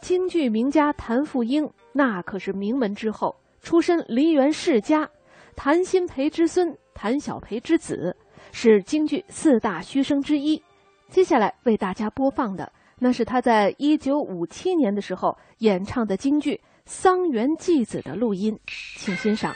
京剧名家谭富英那可是名门之后，出身梨园世家，谭鑫培之孙，谭小培之子，是京剧四大须生之一。接下来为大家播放的，那是他在一九五七年的时候演唱的京剧《桑园祭子》的录音，请欣赏。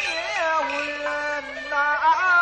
也问呐、啊。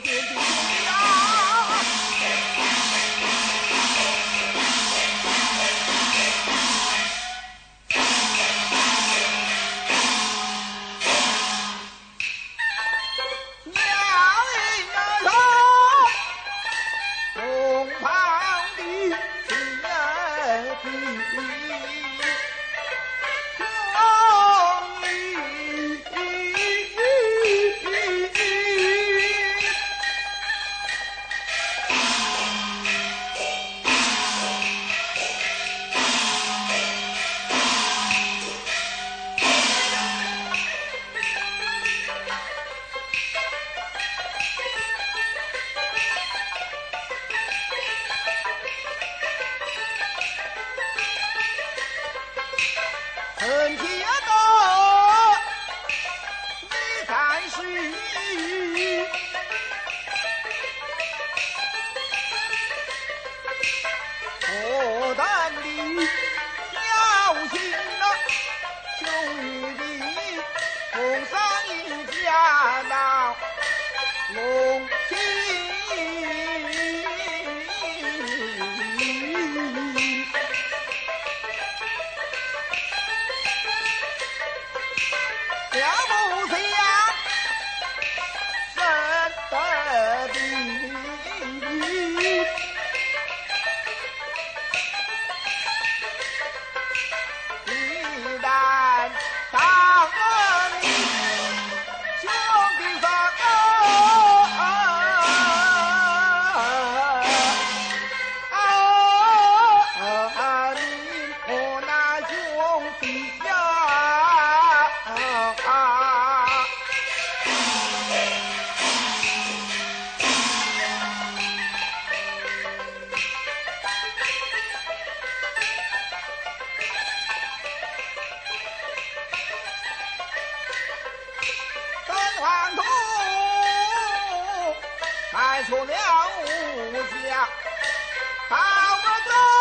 Thank you. 臣妾道你在世何等的孝心啊求与弟共商一家道隆庆出了武将，把我走。